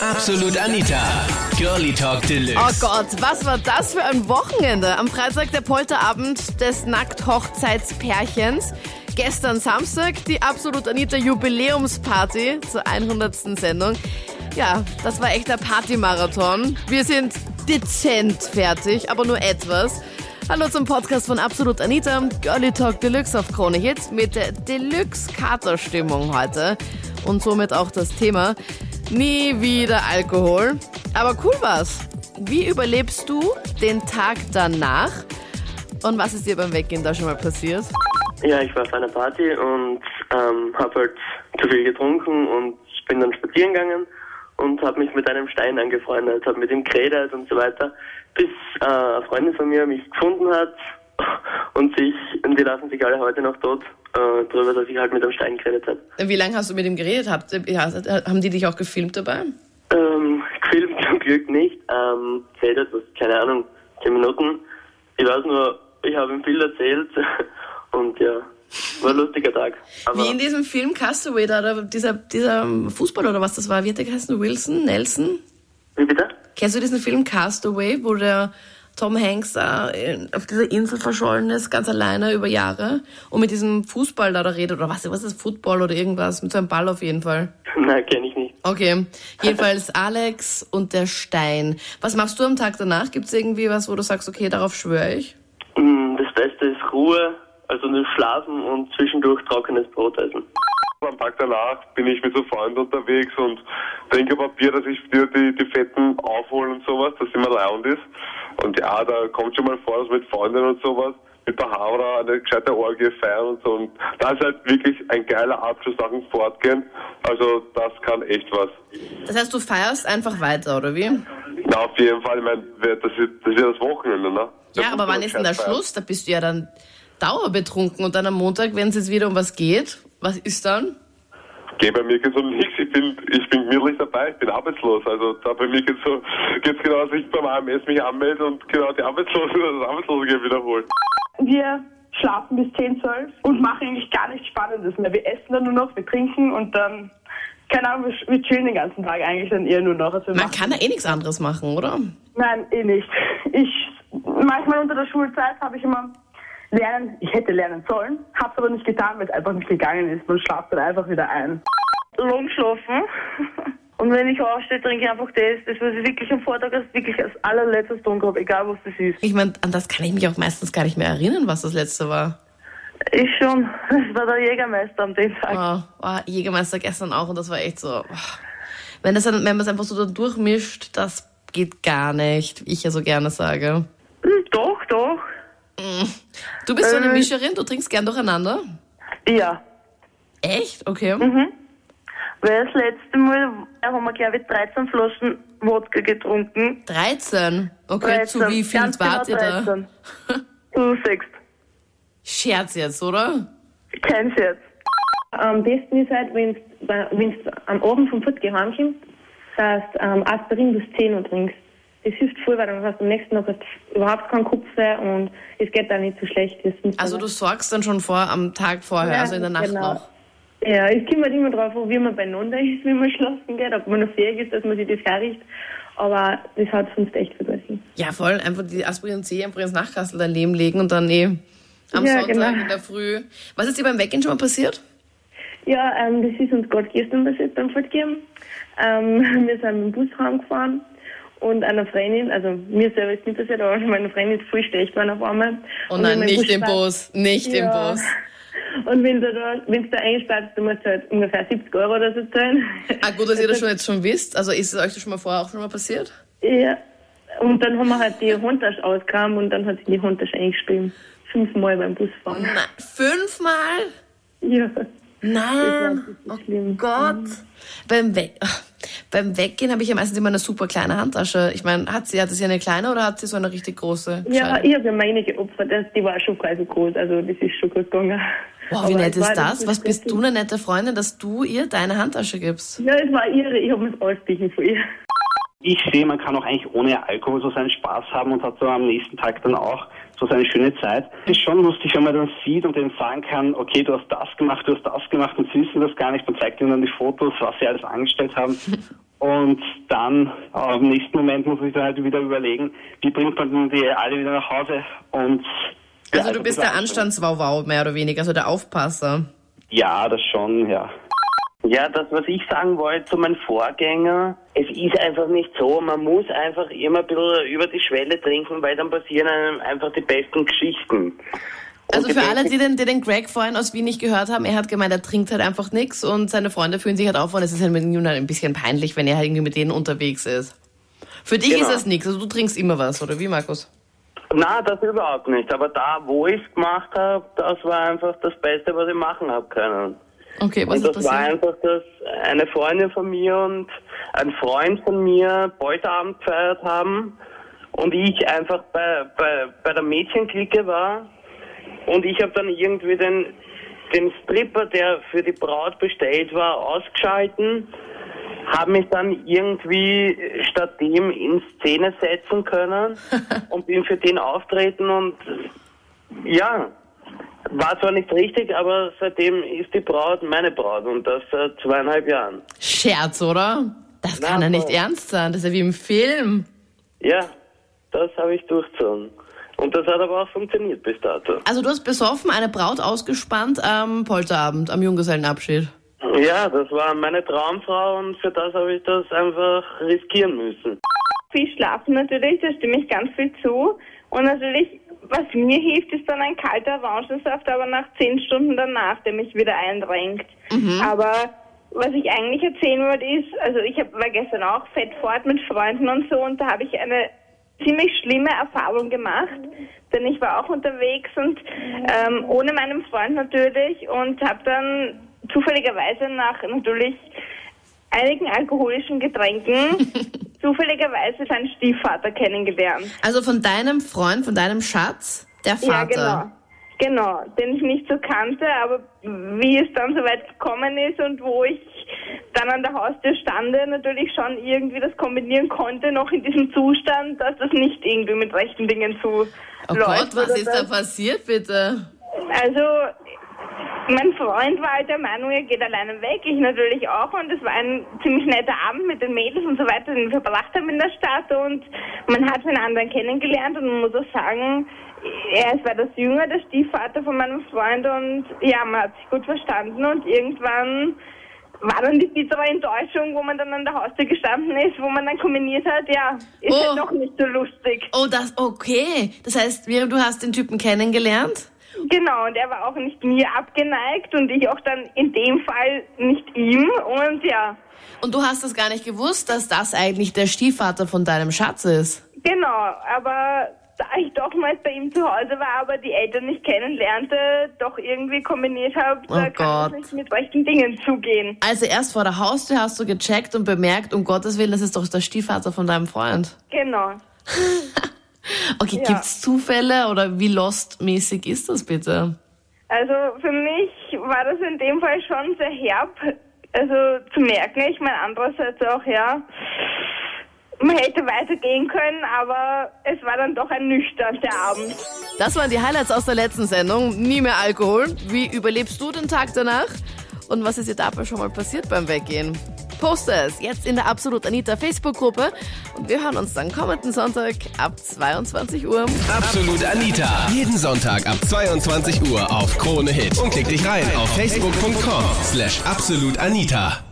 Absolut Anita. Girlie Talk Deluxe. Oh Gott, was war das für ein Wochenende? Am Freitag der Polterabend des Nackt-Hochzeitspärchens. Gestern Samstag die Absolut Anita Jubiläumsparty zur 100. Sendung. Ja, das war echt der Partymarathon. Wir sind dezent fertig, aber nur etwas. Hallo zum Podcast von Absolut Anita, Girlie Talk Deluxe auf Krone Hits mit der Deluxe-Katerstimmung heute und somit auch das Thema nie wieder Alkohol. Aber cool war's. Wie überlebst du den Tag danach? Und was ist dir beim Weggehen da schon mal passiert? Ja, ich war auf einer Party und ähm, habe halt zu viel getrunken und bin dann spazieren gegangen und habe mich mit einem Stein angefreundet, habe mit ihm geredet und so weiter, bis äh, eine Freundin von mir mich gefunden hat und sich und die lassen sich alle heute noch tot äh, drüber, dass ich halt mit einem Stein geredet habe. Wie lange hast du mit ihm geredet? Habt, ja, haben die dich auch gefilmt dabei? Ähm, gefilmt zum Glück nicht. Ähm, geredet, was, keine Ahnung, zehn Minuten. Ich weiß nur, ich habe ihm viel erzählt und ja, war ein lustiger Tag. Aber Wie in diesem Film Castaway, da, da dieser, dieser Fußballer oder was das war, wie hat der geheißen? Wilson? Nelson? wie bitte? Kennst du diesen Film Castaway, wo der Tom Hanks da in- auf dieser Insel verschollen ist, ganz alleine über Jahre und mit diesem Fußball da, da redet oder was, was ist Football oder irgendwas, mit so einem Ball auf jeden Fall. Nein, kenne ich nicht. Okay, jedenfalls Alex und der Stein. Was machst du am Tag danach? Gibt es irgendwie was, wo du sagst, okay, darauf schwöre ich? Mm, Das Beste ist Ruhe, also nur schlafen und zwischendurch trockenes Brot essen. Am Tag danach bin ich mit so Freunden unterwegs und trinke ein paar Bier, dass ich dir die, die Fetten aufhole und sowas, dass immer leund ist. Und ja, da kommt schon mal vor, dass mit Freunden und sowas, mit der Havra eine gescheite Orgie feiern und so. Und da ist halt wirklich ein geiler Abschluss nach dem Fortgehen. Also das kann echt was. Das heißt, du feierst einfach weiter, oder wie? Na, auf jeden Fall, ich meine, das ist, das ist ja das Wochenende, ne? Da Ja, aber wann ist denn der feiern. Schluss? Da bist du ja dann dauerbetrunken und dann am Montag, wenn es jetzt wieder um was geht, was ist dann? Geh bei mir geht's um nichts. Ich bin, ich bin gemütlich dabei. Ich bin arbeitslos. Also da bei mir geht's so, geht's genau, dass ich beim AMS mich anmelde und genau die Arbeitslose, das Arbeitslosengeld wiederholt. Wir schlafen bis 10, 12 und machen eigentlich gar nichts Spannendes mehr. Wir essen dann nur noch, wir trinken und dann, keine Ahnung, wir, wir chillen den ganzen Tag eigentlich dann eher nur noch. Also Man machen- kann ja eh nichts anderes machen, oder? Nein, eh nicht. Ich, manchmal unter der Schulzeit habe ich immer lernen, ich hätte lernen sollen, habe es aber nicht getan, weil es einfach nicht gegangen ist. Man schlaft dann einfach wieder ein. Lang schlafen. Und wenn ich aufstehe, trinke ich einfach das, das was ich wirklich am Vortag als, wirklich als allerletztes tun habe, egal was das ist. Ich meine, an das kann ich mich auch meistens gar nicht mehr erinnern, was das letzte war. Ich schon. Das war der Jägermeister am den Tag. Oh, oh, Jägermeister gestern auch und das war echt so. Oh. Wenn das dann, wenn man es einfach so da durchmischt, das geht gar nicht, wie ich ja so gerne sage. Hm, Doch, doch. Du bist so eine Äh. Mischerin, du trinkst gern durcheinander? Ja. Echt? Okay. Weil das letzte Mal haben wir, glaube ich, 13 Flaschen Wodka getrunken. 13. Okay, zu 13. wie viel Ganz wart genau ihr da? 13. Zu sechst. Scherz jetzt, oder? Kein Scherz. Am besten ist halt, wenn du am Abend vom Fortgehen heimkommst, dass du ähm, Aspirin bis 10 Uhr trinkst. Das hilft voll, weil dann hast du am nächsten Tag überhaupt keinen Kopf mehr und es geht dann nicht so schlecht. Also du sorgst dann schon vor am Tag vorher, Ja, also in der Nacht genau. noch. Ja, es kommt halt immer drauf an, wie man beieinander ist, wie man schlafen geht, ob man noch fähig ist, dass man sich das herrichtet. Aber das hat sonst echt vergessen. Ja, voll. Einfach die Aspirin C einfach ins Nachtkastel daneben legen und dann eh am Ja, Sonntag genau. in der Früh. Was ist dir beim Weggehen schon mal passiert? Ja, ähm, das ist uns gerade gestern passiert beim Fortgehen. Ähm, wir sind mit dem Bus heimgefahren und einer Freundin, also mir selber ist nicht passiert, aber meine Freundin ist voll schlecht geworden auf einmal. Oh Und nein, nicht im war- Bus, nicht im Ja. Bus. Und wenn du da, wenn da einsparst, du musst halt ungefähr 70 Euro oder so zahlen. Ah, gut, dass ihr das schon jetzt schon wisst. Also ist es euch das schon mal vorher auch schon mal passiert? Ja. Und dann haben wir halt die Handtasche ausgekramt und dann hat sie die Handtasche eingespielt. Fünfmal beim Busfahren. Nein, fünfmal? Ja. Nein. Das ist schlimm. Gott. Beim, We beim Weggehen habe ich ja meistens immer eine super kleine Handtasche. Ich meine, hat sie, hat sie eine kleine oder hat sie so eine richtig große? Ja, ich habe ja meine geopfert, das, die war schon quasi groß, also das ist schon gut gegangen. Wow, wie nett ist das? Was bist du eine nette Freundin, dass du ihr deine Handtasche gibst? Ja, es war ihre, ich habe mir das ausgeglichen von ihr. Ich sehe, man kann auch eigentlich ohne Alkohol so seinen Spaß haben und hat so am nächsten Tag dann auch so seine schöne Zeit. Es ist schon lustig, wenn man dann sieht und denen sagen kann, okay, du hast das gemacht, du hast das gemacht und sie wissen das gar nicht. Man zeigt ihnen dann die Fotos, was sie alles angestellt haben. Und dann äh, im nächsten Moment muss ich dann halt wieder überlegen, wie bringt man denn die alle wieder nach Hause und ja, Also du bist der Anstandswauwau, mehr oder weniger, also der Aufpasser. Ja, das schon, ja. Ja, das, was ich sagen wollte zu meinem Vorgänger, es ist einfach nicht so. Man muss einfach immer ein bisschen über die Schwelle trinken, weil dann passieren einem einfach die besten Geschichten. Also Und für die alle, die den, die den Greg vorhin aus Wien nicht gehört haben, er hat gemeint, er trinkt halt einfach nichts und seine Freunde fühlen sich halt auf und es ist halt mit ihm halt ein bisschen peinlich, wenn er halt irgendwie mit denen unterwegs ist. Für dich Genau. ist das nichts, also du trinkst immer was, oder wie, Markus? Na, das überhaupt nicht. Aber da, wo ich es gemacht habe, das war einfach das Beste, was ich machen habe können. Okay, was und ist das war passiert? einfach, dass eine Freundin von mir und ein Freund von mir Beuteabend gefeiert haben und ich einfach bei, bei, bei der Mädchenklicke war und ich habe dann irgendwie den, den Stripper, der für die Braut bestellt war, ausgeschalten, habe mich dann irgendwie statt dem in Szene setzen können und bin für den auftreten und ja, war zwar nicht richtig, aber seitdem ist die Braut meine Braut und das seit zweieinhalb Jahren. Scherz, oder? Das Na, kann ja nicht ernst sein, das ist ja wie im Film. Ja, das habe ich durchgezogen. Und das hat aber auch funktioniert bis dato. Also du hast besoffen eine Braut ausgespannt am Polterabend, am Junggesellenabschied. Ja, das war meine Traumfrau und für das habe ich das einfach riskieren müssen. Viel schlafen natürlich, da stimme ich ganz viel zu. Und natürlich, was mir hilft, ist dann ein kalter Orangensaft, aber nach zehn Stunden danach, der mich wieder einrenkt. Aber was ich eigentlich erzählen wollte ist, also ich hab, war gestern auch fett fort mit Freunden und so und da habe ich eine ziemlich schlimme Erfahrung gemacht, denn ich war auch unterwegs und ähm, ohne meinen Freund natürlich und habe dann zufälligerweise nach natürlich einigen alkoholischen Getränken zufälligerweise seinen Stiefvater kennengelernt. Also von deinem Freund, von deinem Schatz, der Ja, Vater. genau. Genau, den ich nicht so kannte, aber wie es dann so weit gekommen ist und wo ich dann an der Haustür stande, natürlich schon irgendwie das kombinieren konnte, noch in diesem Zustand, dass das nicht irgendwie mit rechten Dingen zu Oh läuft. Gott, was ist da passiert, bitte? Also, mein Freund war halt der Meinung, er geht alleine weg. Ich natürlich auch. Und es war ein ziemlich netter Abend mit den Mädels und so weiter, den wir verbracht haben in der Stadt. Und man hat den anderen kennengelernt und man muss auch sagen, er ist war das Jünger, der Stiefvater von meinem Freund. Und ja, man hat sich gut verstanden. Und irgendwann war dann die bittere Enttäuschung, wo man dann an der Haustür gestanden ist, wo man dann kombiniert hat, ja, ist Oh. halt doch nicht so lustig. Oh, das, okay. Das heißt, du hast den Typen kennengelernt? Genau, und er war auch nicht mir abgeneigt und ich auch dann in dem Fall nicht ihm. Und ja, Und du hast das gar nicht gewusst, dass das eigentlich der Stiefvater von deinem Schatz ist. genau, aber da ich doch mal bei ihm zu Hause war, aber die Eltern nicht kennenlernte, doch irgendwie kombiniert habe, da Oh kann Gott. das nicht mit rechten Dingen zugehen. Also erst vor der Haustür hast du gecheckt und bemerkt, um Gottes Willen, das ist doch der Stiefvater von deinem Freund. Genau. Okay, Ja. gibt's Zufälle oder wie lost-mäßig ist das bitte? Also für mich war das in dem Fall schon sehr herb, also zu merken. Ich meine, andererseits auch, ja, man hätte weitergehen können, aber es war dann doch ernüchternd, der Abend. Das waren die Highlights aus der letzten Sendung. Nie mehr Alkohol. Wie überlebst du den Tag danach? Und was ist dir dabei schon mal passiert beim Weggehen? Poste es jetzt in der Absolut Anita Facebook-Gruppe und wir hören uns dann kommenden Sonntag ab 22 Uhr. Absolut Anita. Jeden Sonntag ab 22 Uhr auf Krone Hit. Und klick dich rein auf facebook.com slash absolutanita.